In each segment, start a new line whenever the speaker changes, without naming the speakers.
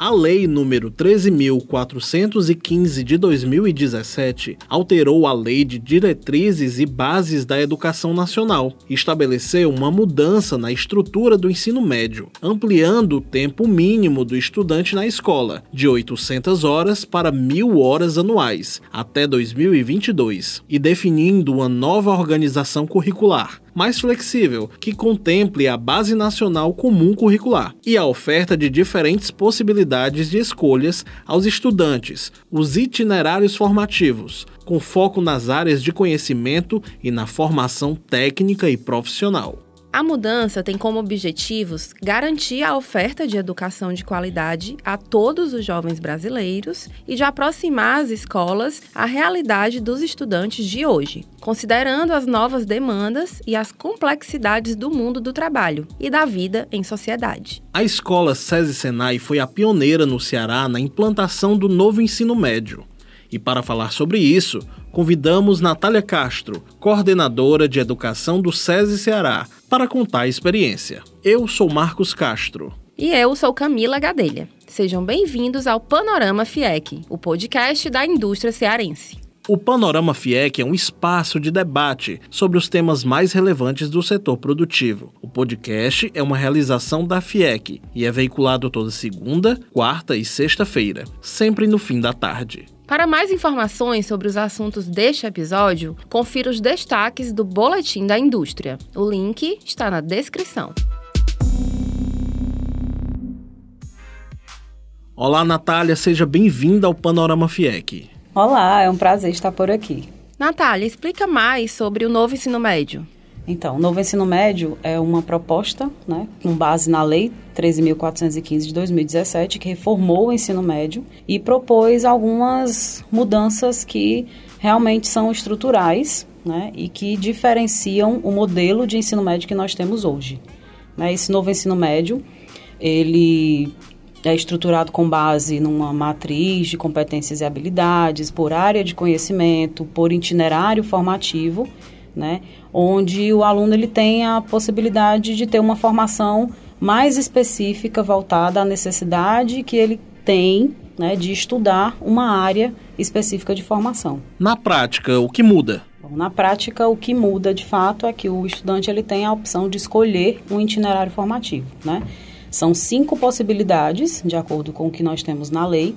A Lei número 13.415 de 2017 alterou a Lei de Diretrizes e Bases da Educação Nacional estabeleceu uma mudança na estrutura do ensino médio, ampliando o tempo mínimo do estudante na escola, de 800 horas para 1.000 horas anuais, até 2022, e definindo uma nova organização curricular, mais flexível, que contemple a Base Nacional Comum Curricular e a oferta de diferentes possibilidades de escolhas aos estudantes, os itinerários formativos, com foco nas áreas de conhecimento e na formação técnica e profissional.
A mudança tem como objetivos garantir a oferta de educação de qualidade a todos os jovens brasileiros e de aproximar as escolas à realidade dos estudantes de hoje, considerando as novas demandas e as complexidades do mundo do trabalho e da vida em sociedade.
A escola SESI Senai foi a pioneira no Ceará na implantação do novo ensino médio. E para falar sobre isso, convidamos Natália Castro, coordenadora de educação do SESI Ceará, para contar a experiência. Eu sou Marcos Castro.
E eu sou Camila Gadelha. Sejam bem-vindos ao Panorama FIEC, o podcast da indústria cearense.
O Panorama FIEC é um espaço de debate sobre os temas mais relevantes do setor produtivo. O podcast é uma realização da FIEC e é veiculado toda segunda, quarta e sexta-feira, sempre no fim da tarde.
Para mais informações sobre os assuntos deste episódio, confira os destaques do Boletim da Indústria. O link está na descrição.
Olá, Natália, seja bem-vinda ao Panorama FIEC.
Olá, é um prazer estar por aqui.
Natália, explica mais sobre o novo ensino médio.
Então, o novo ensino médio é uma proposta, né, com base na Lei 13.415 de 2017, que reformou o ensino médio e propôs algumas mudanças que realmente são estruturais né, e que diferenciam o modelo de ensino médio que nós temos hoje. Né, esse novo ensino médio, ele é estruturado com base numa matriz de competências e habilidades, por área de conhecimento, por itinerário formativo, né, onde o aluno ele tem a possibilidade de ter uma formação mais específica voltada à necessidade que ele tem né, de estudar uma área específica de formação.
Na prática, o que muda?
Bom, na prática, o que muda de fato é que o estudante ele tem a opção de escolher um itinerário formativo, né? São cinco possibilidades, de acordo com o que nós temos na lei,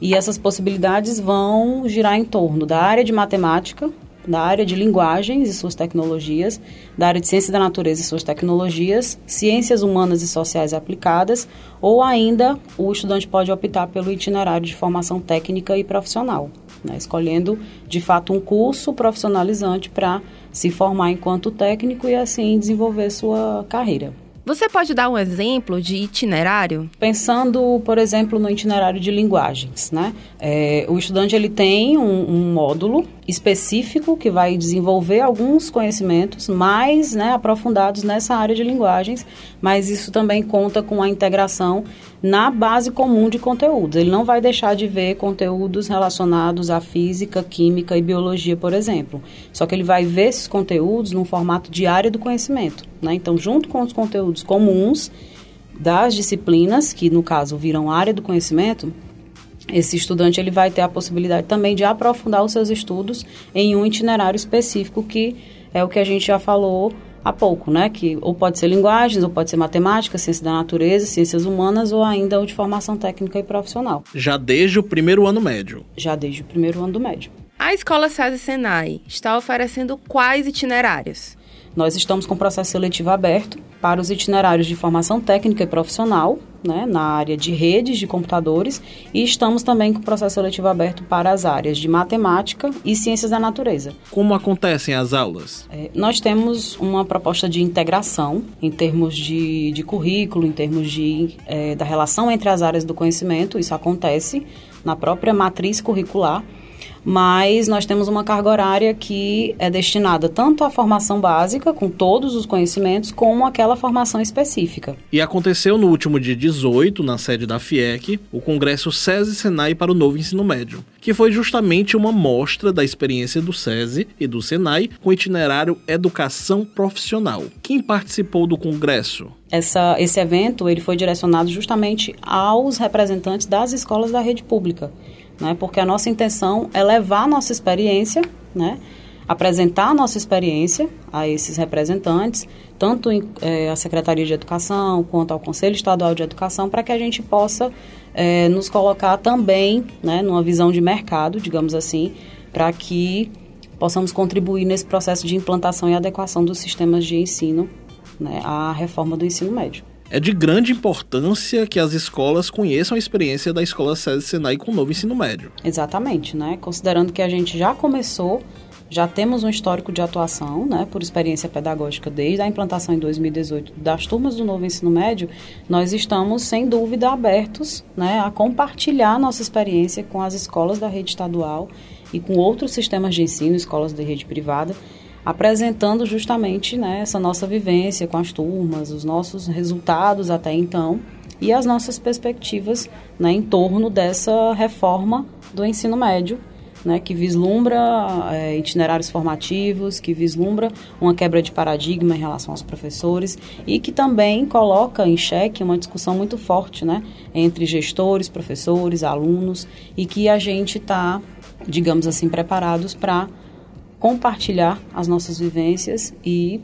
e essas possibilidades vão girar em torno da área de matemática, da área de linguagens e suas tecnologias, da área de ciência da natureza e suas tecnologias, ciências humanas e sociais aplicadas, ou ainda o estudante pode optar pelo itinerário de formação técnica e profissional, né, escolhendo de fato um curso profissionalizante para se formar enquanto técnico e assim desenvolver sua carreira.
Você pode dar um exemplo de itinerário?
Pensando, por exemplo, no itinerário de linguagens, né? É, o estudante ele tem um, um, módulo específico que vai desenvolver alguns conhecimentos mais né, aprofundados nessa área de linguagens, mas isso também conta com a integração na base comum de conteúdos. Ele não vai deixar de ver conteúdos relacionados à física, química e biologia, por exemplo. Só que ele vai ver esses conteúdos num formato de área do conhecimento. Né? Então, junto com os conteúdos comuns das disciplinas, que no caso viram área do conhecimento, esse estudante ele vai ter a possibilidade também de aprofundar os seus estudos em um itinerário específico que é o que a gente já falou há pouco, né? Que ou pode ser linguagens, ou pode ser matemática, ciência da natureza, ciências humanas, ou ainda o de formação técnica e profissional.
Já desde o primeiro ano médio.
Já desde o primeiro ano do médio.
A Escola SESI Senai está oferecendo quais itinerários?
Nós estamos com processo seletivo aberto para os itinerários de formação técnica e profissional, né, na área de redes de computadores, e estamos também com processo seletivo aberto para as áreas de matemática e ciências da natureza.
Como acontecem as aulas?
É, nós temos uma proposta de integração em termos de, de currículo, em termos de, é, da relação entre as áreas do conhecimento, isso acontece na própria matriz curricular mas nós temos uma carga horária que é destinada tanto à formação básica, com todos os conhecimentos, como aquela formação específica.
E aconteceu no último dia 18, na sede da FIEC, o Congresso SESI Senai para o Novo Ensino Médio, que foi justamente uma mostra da experiência do SESI e do Senai com o itinerário Educação Profissional. Quem participou do congresso?
Essa, esse evento ele foi direcionado justamente aos representantes das escolas da rede pública né? Porque a nossa intenção é levar a nossa experiência, né? Apresentar a nossa experiência a esses representantes, tanto em, é, a Secretaria de Educação quanto ao Conselho Estadual de Educação, para que a gente possa é, nos colocar também, né, numa visão de mercado, digamos assim, para que possamos contribuir nesse processo de implantação e adequação dos sistemas de ensino né, à reforma do ensino médio
é de grande importância que as escolas conheçam a experiência da escola SESI Senai com o novo ensino médio.
Exatamente, né? Considerando que a gente já começou, já temos um histórico de atuação, né, por experiência pedagógica desde a implantação em 2018 das turmas do novo ensino médio, nós estamos sem dúvida abertos, né, a compartilhar nossa experiência com as escolas da rede estadual e com outros sistemas de ensino, escolas de rede privada apresentando justamente né, essa nossa vivência com as turmas, os nossos resultados até então e as nossas perspectivas né, em torno dessa reforma do ensino médio, né, que vislumbra é, itinerários formativos, que vislumbra uma quebra de paradigma em relação aos professores e que também coloca em xeque uma discussão muito forte né, entre gestores, professores, alunos e que a gente está, digamos assim, preparados para compartilhar as nossas vivências e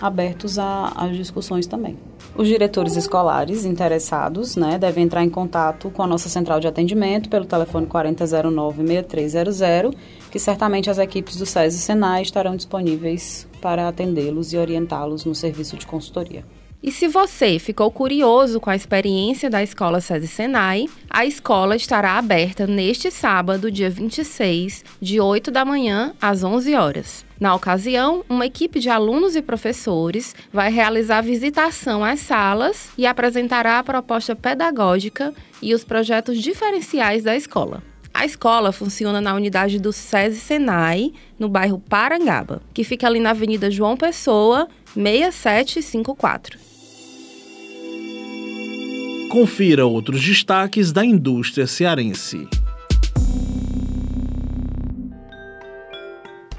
abertos às discussões também. Os diretores escolares interessados né, devem entrar em contato com a nossa central de atendimento pelo telefone 4009-6300, que certamente as equipes do SESI e Senai estarão disponíveis para atendê-los e orientá-los no serviço de consultoria.
E se você ficou curioso com a experiência da Escola SESI Senai, a escola estará aberta neste sábado, dia 26, de 8 da manhã às 11 horas. Na ocasião, uma equipe de alunos e professores vai realizar visitação às salas e apresentará a proposta pedagógica e os projetos diferenciais da escola. A escola funciona na unidade do SESI Senai, no bairro Parangaba, que fica ali na Avenida João Pessoa, 6754.
Confira outros destaques da indústria cearense.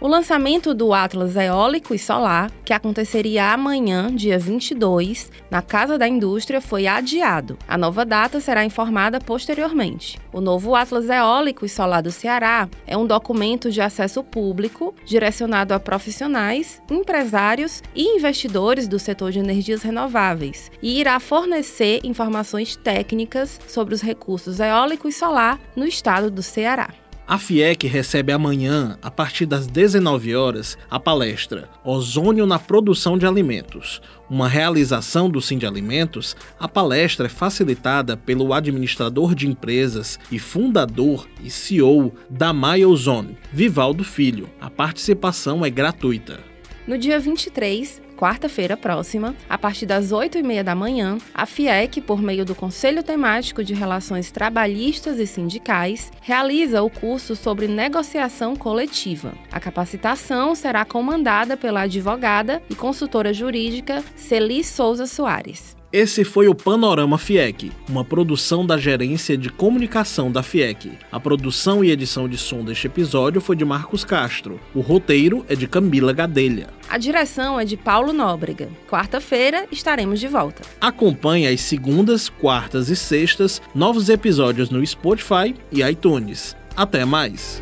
O lançamento do Atlas Eólico e Solar, que aconteceria amanhã, dia 22, na Casa da Indústria, foi adiado. A nova data será informada posteriormente. O novo Atlas Eólico e Solar do Ceará é um documento de acesso público direcionado a profissionais, empresários e investidores do setor de energias renováveis e irá fornecer informações técnicas sobre os recursos eólico e solar no estado do Ceará.
A FIEC recebe amanhã, a partir das 19 horas, a palestra Ozônio na Produção de Alimentos. Uma realização do Sim de Alimentos, a palestra é facilitada pelo administrador de empresas e fundador e CEO da MyOzone, Vivaldo Filho. A participação é gratuita.
No dia 23, quarta-feira próxima, a partir das 8 e meia da manhã, a FIEC, por meio do Conselho Temático de Relações Trabalhistas e Sindicais, realiza o curso sobre negociação coletiva. A capacitação será comandada pela advogada e consultora jurídica Celi Souza Soares.
Esse foi o Panorama FIEC, uma produção da Gerência de Comunicação da FIEC. A produção e edição de som deste episódio foi de Marcos Castro. O roteiro é de Camila Gadelha.
A direção é de Paulo Nóbrega. Quarta-feira estaremos de volta.
Acompanhe às segundas, quartas e sextas novos episódios no Spotify e iTunes. Até mais!